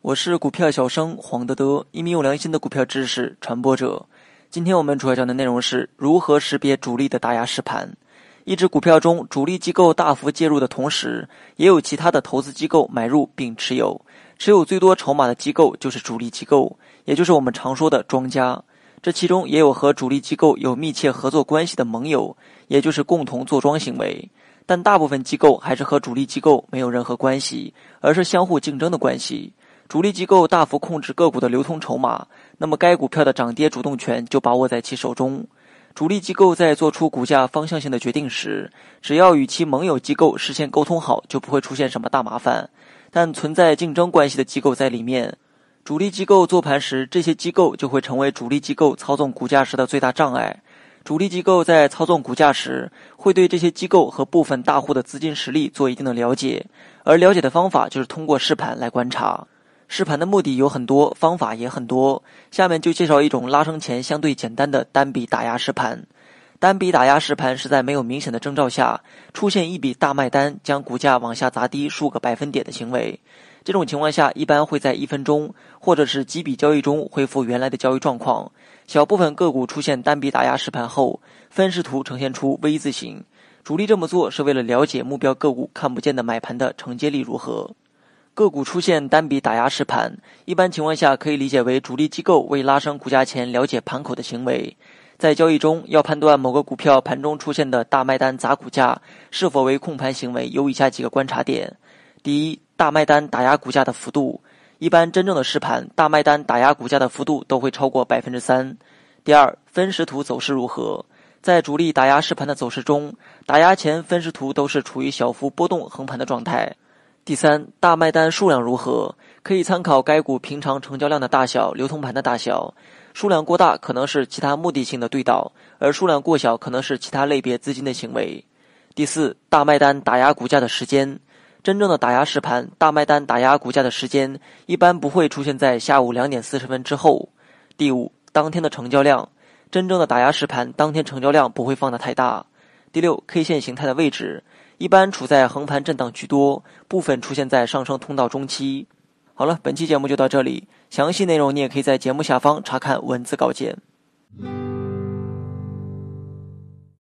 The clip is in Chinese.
我是股票小生黄德德，一名有良心的股票知识传播者。今天我们主要讲的内容是如何识别主力的打压实盘。一只股票中，主力机构大幅介入的同时，也有其他的投资机构买入并持有。持有最多筹码的机构就是主力机构，也就是我们常说的庄家。这其中也有和主力机构有密切合作关系的盟友，也就是共同坐庄行为。但大部分机构还是和主力机构没有任何关系，而是相互竞争的关系。主力机构大幅控制个股的流通筹码，那么该股票的涨跌主动权就把握在其手中。主力机构在做出股价方向性的决定时，只要与其盟友机构事先沟通好，就不会出现什么大麻烦。但存在竞争关系的机构在里面，主力机构做盘时，这些机构就会成为主力机构操纵股价时的最大障碍。主力机构在操纵股价时，会对这些机构和部分大户的资金实力做一定的了解，而了解的方法就是通过试盘来观察。试盘的目的有很多，方法也很多。下面就介绍一种拉升前相对简单的单笔打压试盘。单笔打压实盘是在没有明显的征兆下，出现一笔大卖单，将股价往下砸低数个百分点的行为。这种情况下，一般会在一分钟或者是几笔交易中恢复原来的交易状况。小部分个股出现单笔打压实盘后，分时图呈现出 V 字形。主力这么做是为了了解目标个股看不见的买盘的承接力如何。个股出现单笔打压实盘，一般情况下可以理解为主力机构为拉升股价前了解盘口的行为。在交易中，要判断某个股票盘中出现的大卖单砸股价是否为控盘行为，有以下几个观察点：第一，大卖单打压股价的幅度，一般真正的实盘，大卖单打压股价的幅度都会超过百分之三。第二，分时图走势如何？在主力打压实盘的走势中，打压前分时图都是处于小幅波动横盘的状态。第三，大卖单数量如何？可以参考该股平常成交量的大小、流通盘的大小。数量过大可能是其他目的性的对倒，而数量过小可能是其他类别资金的行为。第四，大卖单打压股价的时间。真正的打压实盘，大卖单打压股价的时间一般不会出现在下午两点四十分之后。第五，当天的成交量，真正的打压实盘当天成交量不会放得太大。第六，K 线形态的位置一般处在横盘震荡居多，部分出现在上升通道中期。好了，本期节目就到这里，详细内容你也可以在节目下方查看文字稿件。